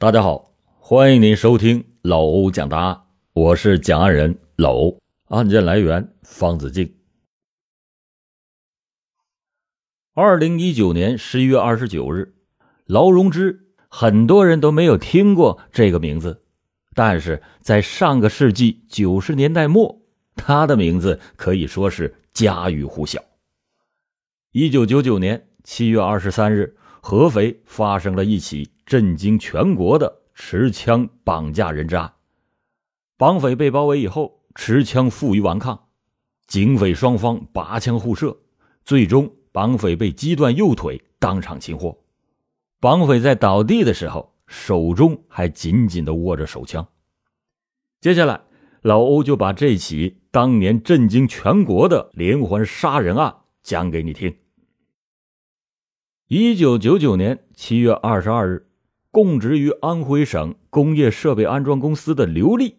大家好，欢迎您收听老欧讲答案，我是讲案人老欧。案件来源：方子敬。二零一九年十一月二十九日，劳荣枝，很多人都没有听过这个名字，但是在上个世纪九十年代末，他的名字可以说是家喻户晓。一九九九年七月二十三日，合肥发生了一起。震惊全国的持枪绑架人质案，绑匪被包围以后，持枪负隅顽抗，警匪双方拔枪互射，最终绑匪被击断右腿，当场擒获。绑匪在倒地的时候，手中还紧紧的握着手枪。接下来，老欧就把这起当年震惊全国的连环杀人案讲给你听。一九九九年七月二十二日。供职于安徽省工业设备安装公司的刘丽，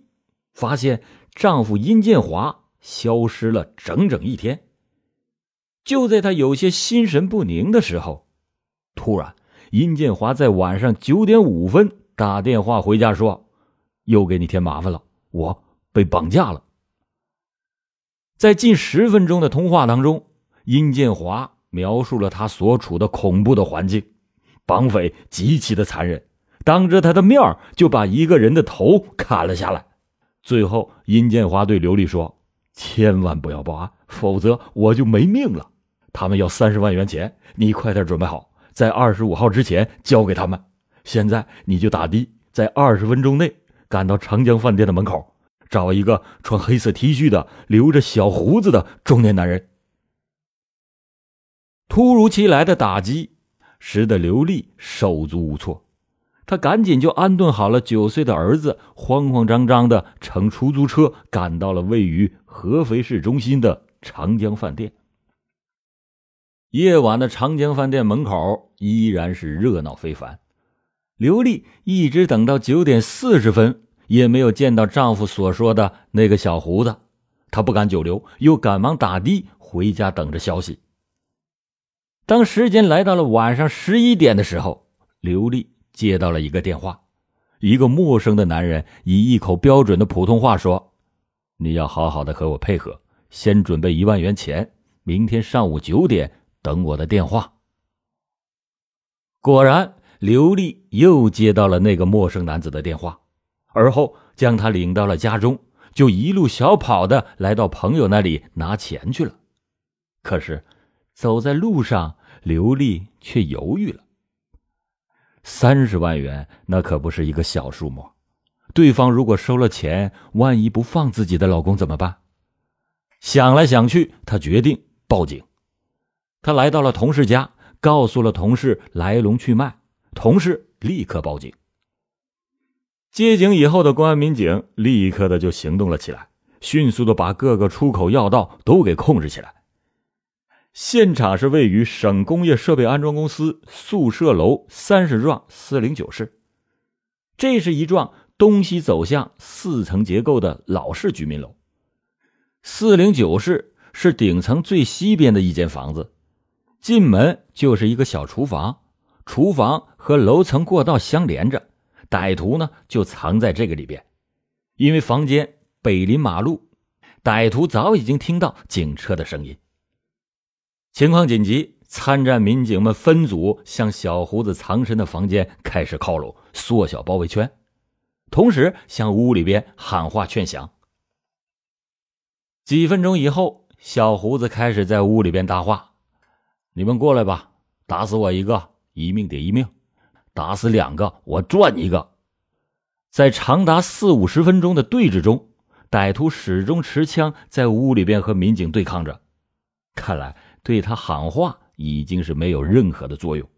发现丈夫殷建华消失了整整一天。就在她有些心神不宁的时候，突然，殷建华在晚上九点五分打电话回家说：“又给你添麻烦了，我被绑架了。”在近十分钟的通话当中，殷建华描述了他所处的恐怖的环境，绑匪极其的残忍。当着他的面就把一个人的头砍了下来，最后殷建华对刘丽说：“千万不要报案，否则我就没命了。他们要三十万元钱，你快点准备好，在二十五号之前交给他们。现在你就打的，在二十分钟内赶到长江饭店的门口，找一个穿黑色 T 恤的、留着小胡子的中年男人。”突如其来的打击使得刘丽手足无措。他赶紧就安顿好了九岁的儿子，慌慌张张的乘出租车赶到了位于合肥市中心的长江饭店。夜晚的长江饭店门口依然是热闹非凡。刘丽一直等到九点四十分，也没有见到丈夫所说的那个小胡子，她不敢久留，又赶忙打的回家等着消息。当时间来到了晚上十一点的时候，刘丽。接到了一个电话，一个陌生的男人以一口标准的普通话说：“你要好好的和我配合，先准备一万元钱，明天上午九点等我的电话。”果然，刘丽又接到了那个陌生男子的电话，而后将他领到了家中，就一路小跑的来到朋友那里拿钱去了。可是，走在路上，刘丽却犹豫了。三十万元，那可不是一个小数目。对方如果收了钱，万一不放自己的老公怎么办？想来想去，她决定报警。她来到了同事家，告诉了同事来龙去脉，同事立刻报警。接警以后的公安民警立刻的就行动了起来，迅速的把各个出口要道都给控制起来。现场是位于省工业设备安装公司宿舍楼三十幢四零九室，这是一幢东西走向四层结构的老式居民楼。四零九室是顶层最西边的一间房子，进门就是一个小厨房，厨房和楼层过道相连着，歹徒呢就藏在这个里边。因为房间北临马路，歹徒早已经听到警车的声音。情况紧急，参战民警们分组向小胡子藏身的房间开始靠拢，缩小包围圈，同时向屋里边喊话劝降。几分钟以后，小胡子开始在屋里边搭话：“你们过来吧，打死我一个，一命抵一命；打死两个，我赚一个。”在长达四五十分钟的对峙中，歹徒始终持枪在屋里边和民警对抗着，看来。对他喊话已经是没有任何的作用，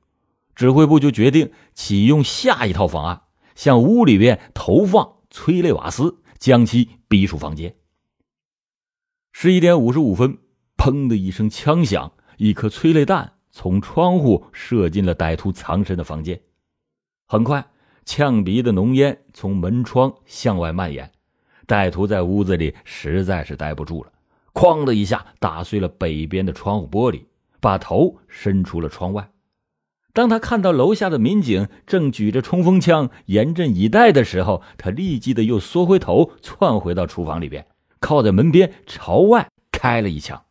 指挥部就决定启用下一套方案，向屋里边投放催泪瓦斯，将其逼出房间。十一点五十五分，砰的一声枪响，一颗催泪弹从窗户射进了歹徒藏身的房间。很快，呛鼻的浓烟从门窗向外蔓延，歹徒在屋子里实在是待不住了。哐的一下打碎了北边的窗户玻璃，把头伸出了窗外。当他看到楼下的民警正举着冲锋枪严阵以待的时候，他立即的又缩回头，窜回到厨房里边，靠在门边朝外开了一枪。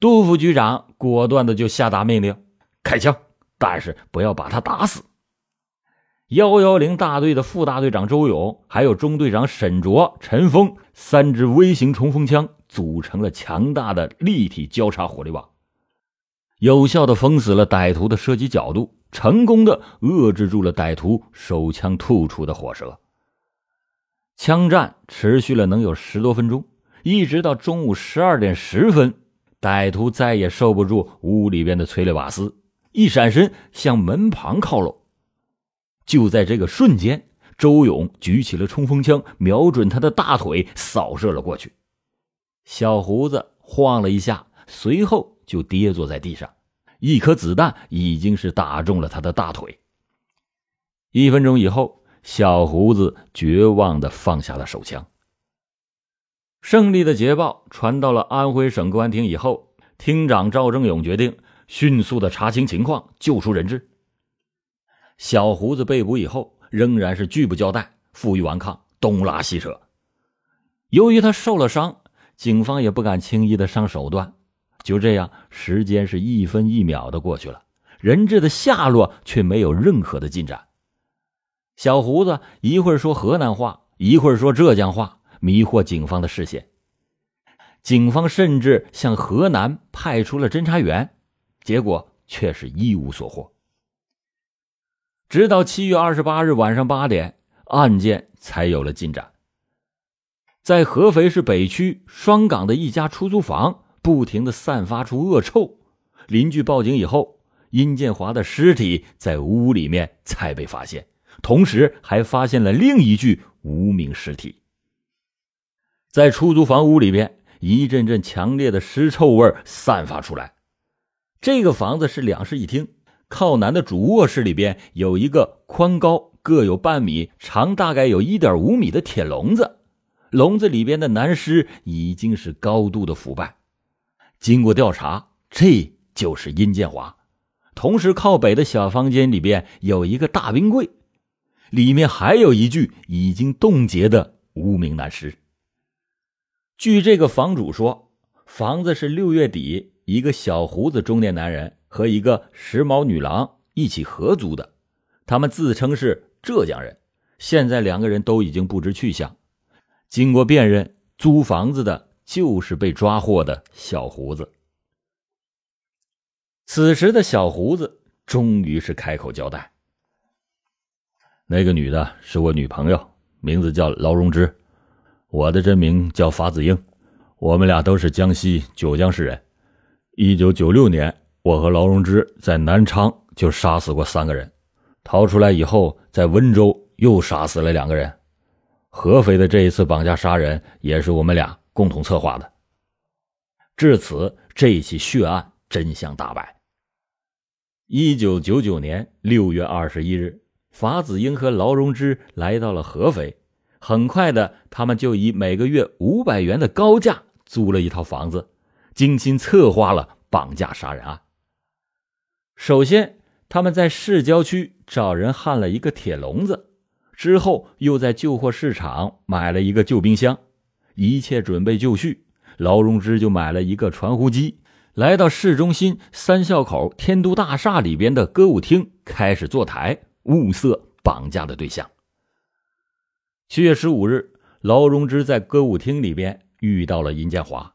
杜副局长果断的就下达命令：开枪，但是不要把他打死。幺幺零大队的副大队长周勇，还有中队长沈卓、陈峰三支微型冲锋枪组成了强大的立体交叉火力网。有效的封死了歹徒的射击角度，成功的遏制住了歹徒手枪吐出的火舌。枪战持续了能有十多分钟，一直到中午十二点十分，歹徒再也受不住屋里边的催泪瓦斯，一闪身向门旁靠拢。就在这个瞬间，周勇举起了冲锋枪，瞄准他的大腿扫射了过去。小胡子晃了一下，随后。就跌坐在地上，一颗子弹已经是打中了他的大腿。一分钟以后，小胡子绝望的放下了手枪。胜利的捷报传到了安徽省公安厅以后，厅长赵正勇决定迅速的查清情况，救出人质。小胡子被捕以后，仍然是拒不交代，负隅顽抗，东拉西扯。由于他受了伤，警方也不敢轻易的上手段。就这样，时间是一分一秒的过去了，人质的下落却没有任何的进展。小胡子一会儿说河南话，一会儿说浙江话，迷惑警方的视线。警方甚至向河南派出了侦查员，结果却是一无所获。直到七月二十八日晚上八点，案件才有了进展。在合肥市北区双岗的一家出租房。不停的散发出恶臭，邻居报警以后，殷建华的尸体在屋里面才被发现，同时还发现了另一具无名尸体。在出租房屋里边，一阵阵强烈的尸臭味散发出来。这个房子是两室一厅，靠南的主卧室里边有一个宽高各有半米、长大概有一点五米的铁笼子，笼子里边的男尸已经是高度的腐败。经过调查，这就是殷建华。同时，靠北的小房间里边有一个大冰柜，里面还有一具已经冻结的无名男尸。据这个房主说，房子是六月底一个小胡子中年男人和一个时髦女郎一起合租的，他们自称是浙江人。现在两个人都已经不知去向。经过辨认，租房子的。就是被抓获的小胡子。此时的小胡子终于是开口交代：“那个女的是我女朋友，名字叫劳荣枝，我的真名叫法子英，我们俩都是江西九江市人。一九九六年，我和劳荣枝在南昌就杀死过三个人，逃出来以后，在温州又杀死了两个人。合肥的这一次绑架杀人也是我们俩。”共同策划的。至此，这起血案真相大白。一九九九年六月二十一日，法子英和劳荣枝来到了合肥。很快的，他们就以每个月五百元的高价租了一套房子，精心策划了绑架杀人案。首先，他们在市郊区找人焊了一个铁笼子，之后又在旧货市场买了一个旧冰箱。一切准备就绪，劳荣枝就买了一个传呼机，来到市中心三孝口天都大厦里边的歌舞厅，开始坐台物色绑架的对象。七月十五日，劳荣枝在歌舞厅里边遇到了殷建华，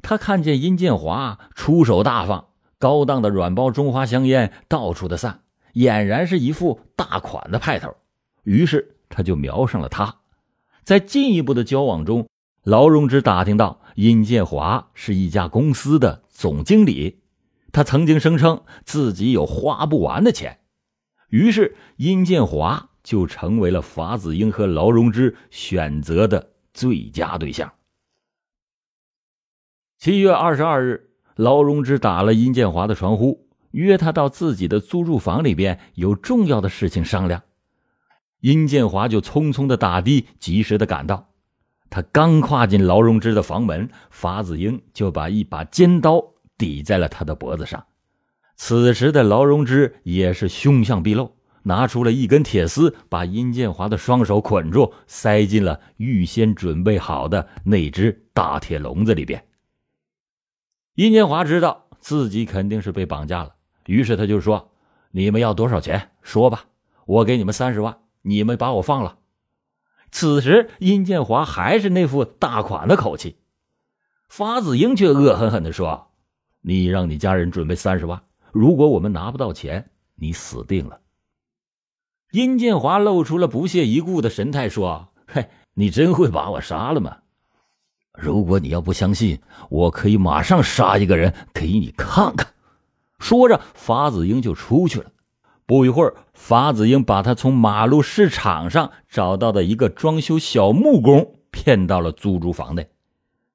他看见殷建华出手大方，高档的软包中华香烟到处的散，俨然是一副大款的派头，于是他就瞄上了他，在进一步的交往中。劳荣枝打听到殷建华是一家公司的总经理，他曾经声称自己有花不完的钱，于是殷建华就成为了法子英和劳荣枝选择的最佳对象。七月二十二日，劳荣枝打了殷建华的传呼，约他到自己的租住房里边有重要的事情商量。殷建华就匆匆的打的，及时的赶到。他刚跨进劳荣枝的房门，法子英就把一把尖刀抵在了他的脖子上。此时的劳荣枝也是凶相毕露，拿出了一根铁丝，把殷建华的双手捆住，塞进了预先准备好的那只大铁笼子里边。殷建华知道自己肯定是被绑架了，于是他就说：“你们要多少钱？说吧，我给你们三十万，你们把我放了。”此时，殷建华还是那副大款的口气，法子英却恶狠狠地说：“你让你家人准备三十万。”如果我们拿不到钱，你死定了。殷建华露出了不屑一顾的神态，说：“嘿，你真会把我杀了吗？如果你要不相信，我可以马上杀一个人给你看看。”说着，法子英就出去了。不一会儿，法子英把他从马路市场上找到的一个装修小木工骗到了租住房内。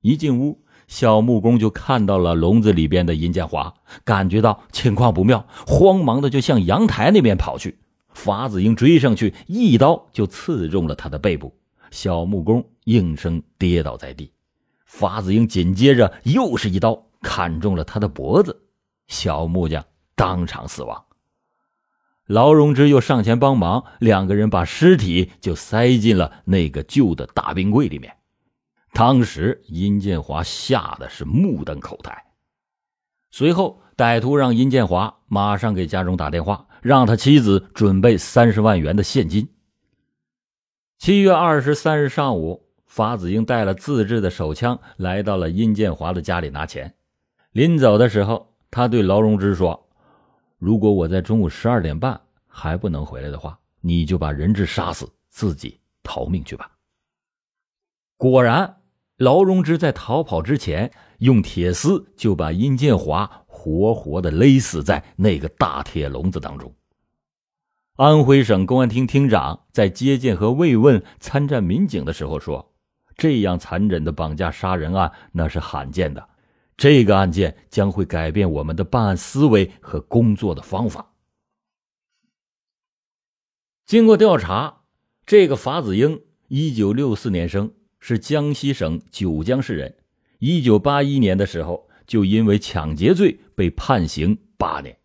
一进屋。小木工就看到了笼子里边的殷建华，感觉到情况不妙，慌忙的就向阳台那边跑去。法子英追上去，一刀就刺中了他的背部，小木工应声跌倒在地。法子英紧接着又是一刀砍中了他的脖子，小木匠当场死亡。劳荣枝又上前帮忙，两个人把尸体就塞进了那个旧的大冰柜里面。当时，殷建华吓得是目瞪口呆。随后，歹徒让殷建华马上给家中打电话，让他妻子准备三十万元的现金。七月二十三日上午，法子英带了自制的手枪来到了殷建华的家里拿钱。临走的时候，他对劳荣枝说：“如果我在中午十二点半还不能回来的话，你就把人质杀死，自己逃命去吧。”果然。劳荣枝在逃跑之前，用铁丝就把殷建华活活的勒死在那个大铁笼子当中。安徽省公安厅厅长在接见和慰问参战民警的时候说：“这样残忍的绑架杀人案那是罕见的，这个案件将会改变我们的办案思维和工作的方法。”经过调查，这个法子英，一九六四年生。是江西省九江市人，一九八一年的时候就因为抢劫罪被判刑八年。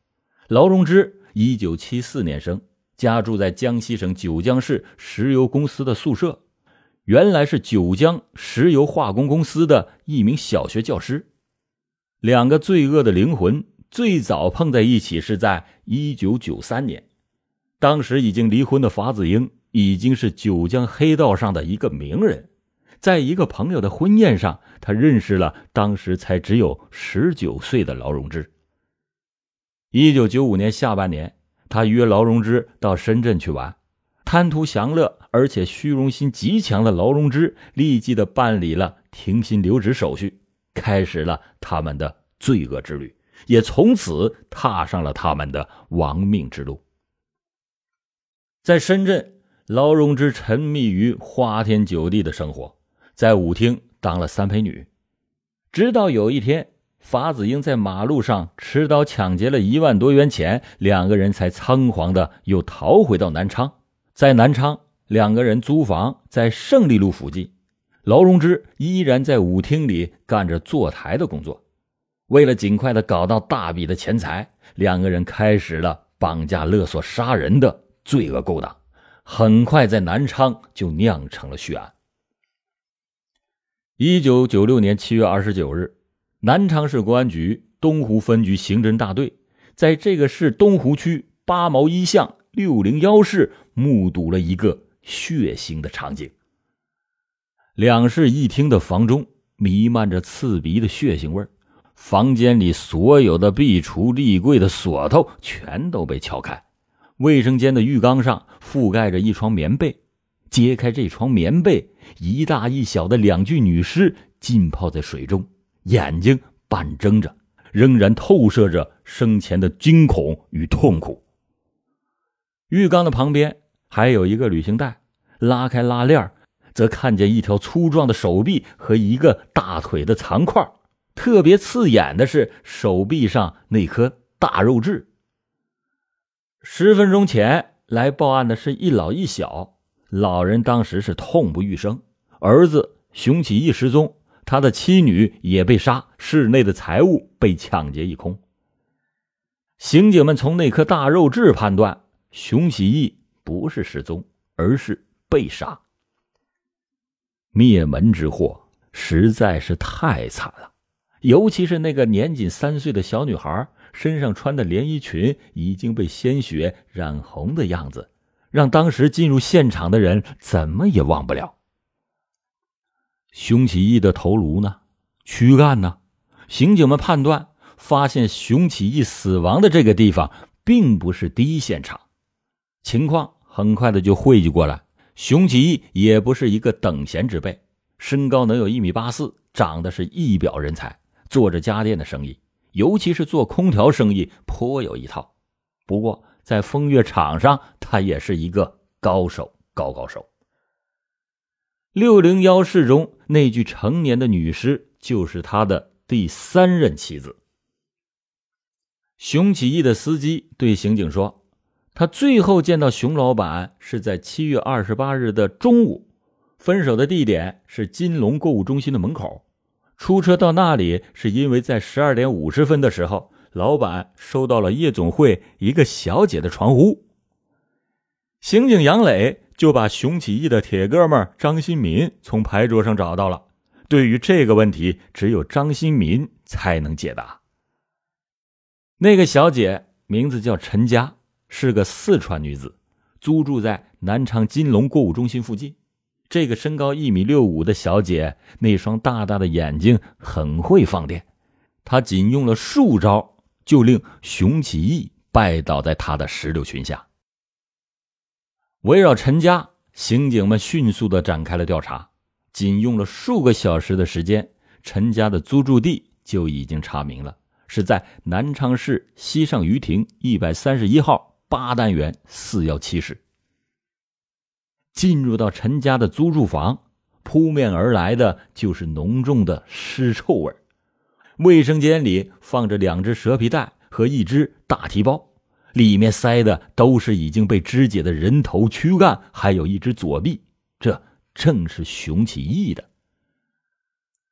劳荣枝，一九七四年生，家住在江西省九江市石油公司的宿舍，原来是九江石油化工公司的一名小学教师。两个罪恶的灵魂最早碰在一起是在一九九三年，当时已经离婚的法子英已经是九江黑道上的一个名人。在一个朋友的婚宴上，他认识了当时才只有十九岁的劳荣枝。一九九五年下半年，他约劳荣枝到深圳去玩，贪图享乐而且虚荣心极强的劳荣枝立即的办理了停薪留职手续，开始了他们的罪恶之旅，也从此踏上了他们的亡命之路。在深圳，劳荣枝沉迷于花天酒地的生活。在舞厅当了三陪女，直到有一天，法子英在马路上持刀抢劫了一万多元钱，两个人才仓皇的又逃回到南昌。在南昌，两个人租房在胜利路附近，劳荣枝依然在舞厅里干着坐台的工作。为了尽快的搞到大笔的钱财，两个人开始了绑架、勒索、杀人的罪恶勾当，很快在南昌就酿成了血案。一九九六年七月二十九日，南昌市公安局东湖分局刑侦大队在这个市东湖区八毛一巷六零幺室目睹了一个血腥的场景。两室一厅的房中弥漫着刺鼻的血腥味房间里所有的壁橱、立柜的锁头全都被撬开，卫生间的浴缸上覆盖着一床棉被。揭开这床棉被，一大一小的两具女尸浸泡在水中，眼睛半睁着，仍然透射着生前的惊恐与痛苦。浴缸的旁边还有一个旅行袋，拉开拉链则看见一条粗壮的手臂和一个大腿的残块。特别刺眼的是手臂上那颗大肉痣。十分钟前来报案的是一老一小。老人当时是痛不欲生，儿子熊启义失踪，他的妻女也被杀，室内的财物被抢劫一空。刑警们从那颗大肉痣判断，熊起义不是失踪，而是被杀。灭门之祸实在是太惨了，尤其是那个年仅三岁的小女孩身上穿的连衣裙已经被鲜血染红的样子，让当时进入现场的人怎么也忘不了。熊起义的头颅呢？躯干呢？刑警们判断。发现熊起义死亡的这个地方并不是第一现场，情况很快的就汇集过来。熊起义也不是一个等闲之辈，身高能有一米八四，长得是一表人才，做着家电的生意，尤其是做空调生意颇有一套。不过在风月场上，他也是一个高手，高高手。六零幺室中那具成年的女尸，就是他的第三任妻子。熊起义的司机对刑警说：“他最后见到熊老板是在七月二十八日的中午，分手的地点是金龙购物中心的门口。出车到那里是因为在十二点五十分的时候，老板收到了夜总会一个小姐的传呼。”刑警杨磊就把熊起义的铁哥们张新民从牌桌上找到了。对于这个问题，只有张新民才能解答。那个小姐名字叫陈佳，是个四川女子，租住在南昌金龙购物中心附近。这个身高一米六五的小姐，那双大大的眼睛很会放电。她仅用了数招，就令熊起义拜倒在她的石榴裙下。围绕陈家，刑警们迅速的展开了调查。仅用了数个小时的时间，陈家的租住地就已经查明了。是在南昌市西上余亭一百三十一号八单元四幺七室。进入到陈家的租住房，扑面而来的就是浓重的尸臭味。卫生间里放着两只蛇皮袋和一只大提包，里面塞的都是已经被肢解的人头、躯干，还有一只左臂。这正是熊起义的。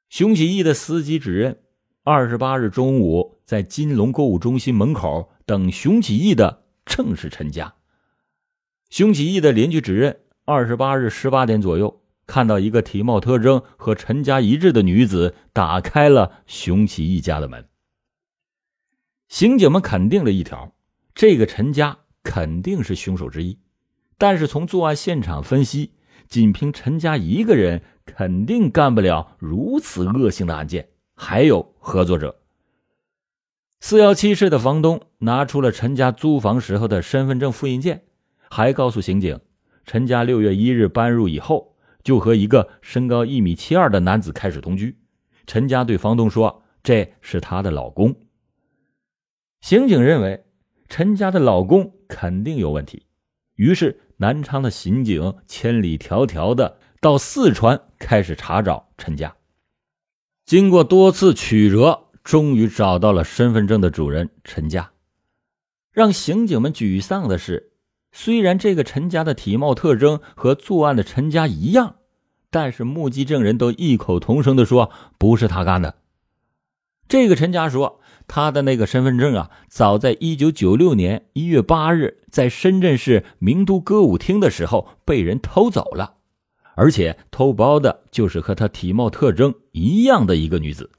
熊起义的司机指认。二十八日中午，在金龙购物中心门口等熊起义的正是陈家。熊起义的邻居指认，二十八日十八点左右，看到一个体貌特征和陈家一致的女子打开了熊起义家的门。刑警们肯定了一条：这个陈家肯定是凶手之一。但是从作案现场分析，仅凭陈家一个人肯定干不了如此恶性的案件。还有合作者。四幺七室的房东拿出了陈家租房时候的身份证复印件，还告诉刑警，陈家六月一日搬入以后，就和一个身高一米七二的男子开始同居。陈家对房东说：“这是她的老公。”刑警认为陈家的老公肯定有问题，于是南昌的刑警千里迢迢的到四川开始查找陈家。经过多次曲折，终于找到了身份证的主人陈家。让刑警们沮丧的是，虽然这个陈家的体貌特征和作案的陈家一样，但是目击证人都异口同声的说不是他干的。这个陈家说，他的那个身份证啊，早在一九九六年一月八日在深圳市名都歌舞厅的时候被人偷走了。而且偷包的就是和他体貌特征一样的一个女子。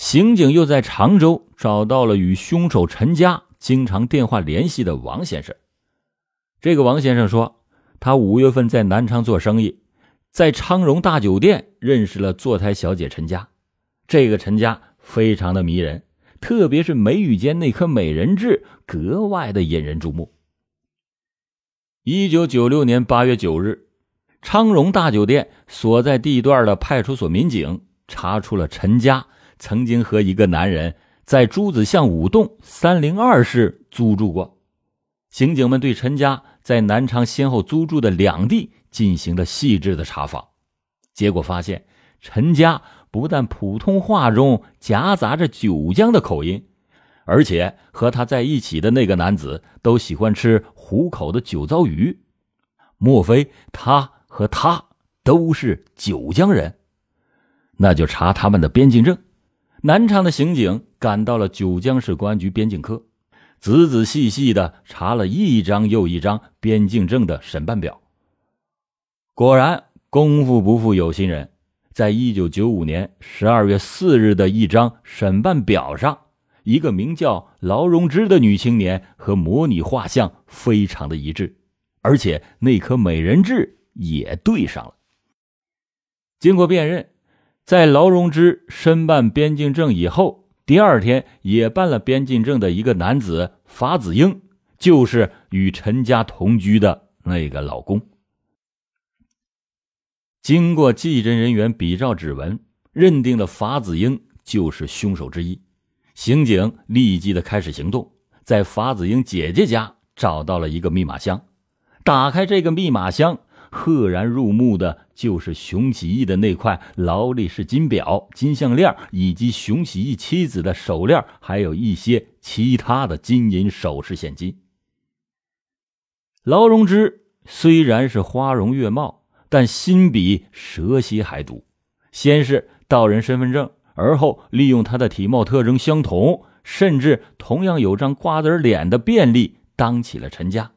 刑警又在常州找到了与凶手陈家经常电话联系的王先生。这个王先生说，他五月份在南昌做生意，在昌荣大酒店认识了坐台小姐陈家。这个陈家非常的迷人，特别是眉宇间那颗美人痣格外的引人注目。一九九六年八月九日。昌荣大酒店所在地段的派出所民警查出了陈家曾经和一个男人在朱子巷五栋三零二室租住过。刑警们对陈家在南昌先后租住的两地进行了细致的查访，结果发现陈家不但普通话中夹杂着九江的口音，而且和他在一起的那个男子都喜欢吃湖口的酒糟鱼。莫非他？和他都是九江人，那就查他们的边境证。南昌的刑警赶到了九江市公安局边境科，仔仔细细的查了一张又一张边境证的审办表。果然，功夫不负有心人，在一九九五年十二月四日的一张审办表上，一个名叫劳荣枝的女青年和模拟画像非常的一致，而且那颗美人痣也对上了。经过辨认，在劳荣枝申办边境证以后。第二天也办了边境证的一个男子法子英，就是与陈家同居的那个老公。经过技侦人员比照指纹，认定了法子英就是凶手之一。刑警立即的开始行动，在法子英姐姐家找到了一个密码箱，打开这个密码箱。赫然入目的就是熊启义的那块劳力士金表、金项链，以及熊启义妻子的手链，还有一些其他的金银首饰、现金。劳荣枝虽然是花容月貌，但心比蛇蝎还毒。先是盗人身份证，而后利用他的体貌特征相同，甚至同样有张瓜子脸的便利，当起了陈家。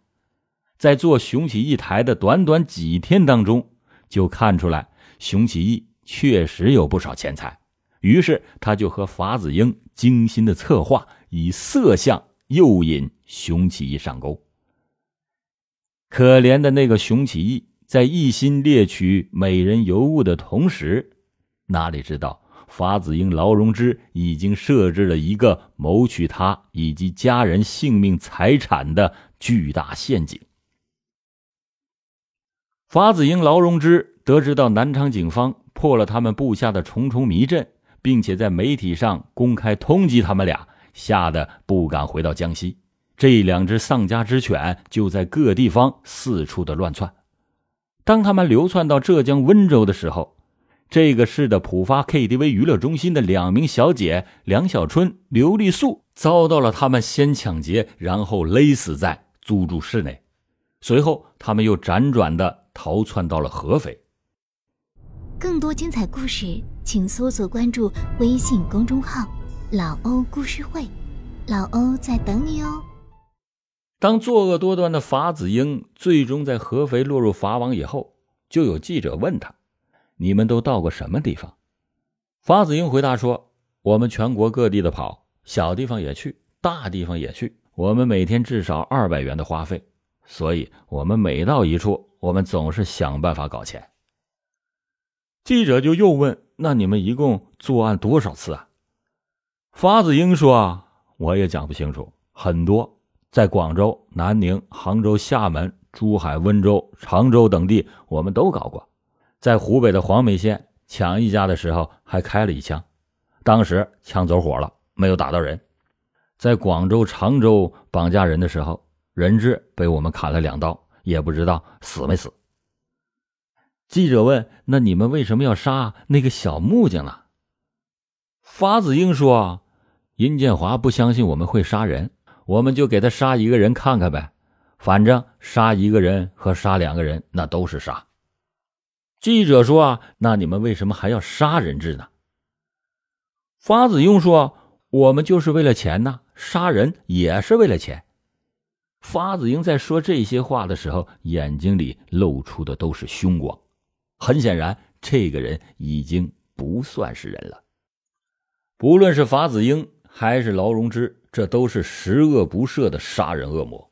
在做熊起义台的短短几天当中，就看出来熊起义确实有不少钱财。于是他就和法子英精心的策划，以色相诱引熊起义上钩。可怜的那个熊起义，在一心猎取美人尤物的同时，哪里知道法子英劳荣枝已经设置了一个谋取他以及家人性命财产的巨大陷阱。法子英、劳荣枝得知到南昌警方破了他们布下的重重迷阵，并且在媒体上公开通缉他们俩，吓得不敢回到江西。这两只丧家之犬就在各地方四处的乱窜。当他们流窜到浙江温州的时候，这个市的浦发 KTV 娱乐中心的两名小姐梁小春、刘丽素遭到了他们先抢劫，然后勒死在租住室内。随后，他们又辗转的。逃窜到了合肥。更多精彩故事，请搜索关注微信公众号“老欧故事会”，老欧在等你哦。当作恶多端的法子英最终在合肥落入法网以后，就有记者问他：“你们都到过什么地方？”法子英回答说：“我们全国各地的跑，小地方也去，大地方也去。我们每天至少二百元的花费，所以我们每到一处。”我们总是想办法搞钱。记者就又问：“那你们一共作案多少次啊？”法子英说：“啊，我也讲不清楚，很多，在广州、南宁、杭州、厦门、珠海、温州、常州等地，我们都搞过。在湖北的黄梅县抢一家的时候，还开了一枪，当时枪走火了，没有打到人。在广州、常州绑架人的时候，人质被我们砍了两刀。”也不知道死没死。记者问：“那你们为什么要杀那个小木匠呢？”法子英说：“殷建华不相信我们会杀人，我们就给他杀一个人看看呗。反正杀一个人和杀两个人那都是杀。”记者说：“啊，那你们为什么还要杀人质呢？”法子英说：“我们就是为了钱呐，杀人也是为了钱。”法子英在说这些话的时候，眼睛里露出的都是凶光。很显然，这个人已经不算是人了。不论是法子英还是劳荣枝，这都是十恶不赦的杀人恶魔。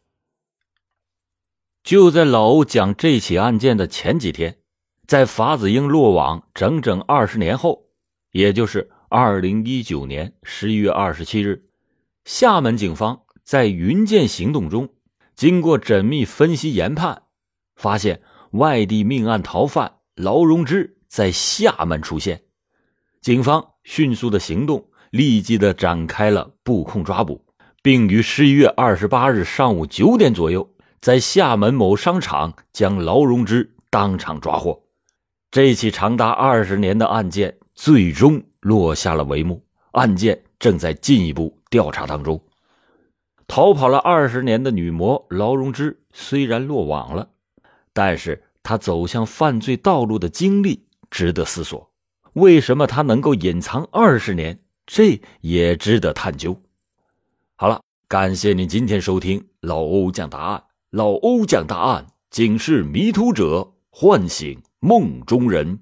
就在老欧讲这起案件的前几天，在法子英落网整整二十年后，也就是二零一九年十一月二十七日，厦门警方在云剑行动中。经过缜密分析研判，发现外地命案逃犯劳荣枝在厦门出现。警方迅速的行动，立即的展开了布控抓捕，并于十一月二十八日上午九点左右，在厦门某商场将劳荣枝当场抓获。这起长达二十年的案件最终落下了帷幕，案件正在进一步调查当中。逃跑了二十年的女魔劳荣枝虽然落网了，但是她走向犯罪道路的经历值得思索。为什么她能够隐藏二十年？这也值得探究。好了，感谢您今天收听老欧讲答案。老欧讲答案，警示迷途者，唤醒梦中人。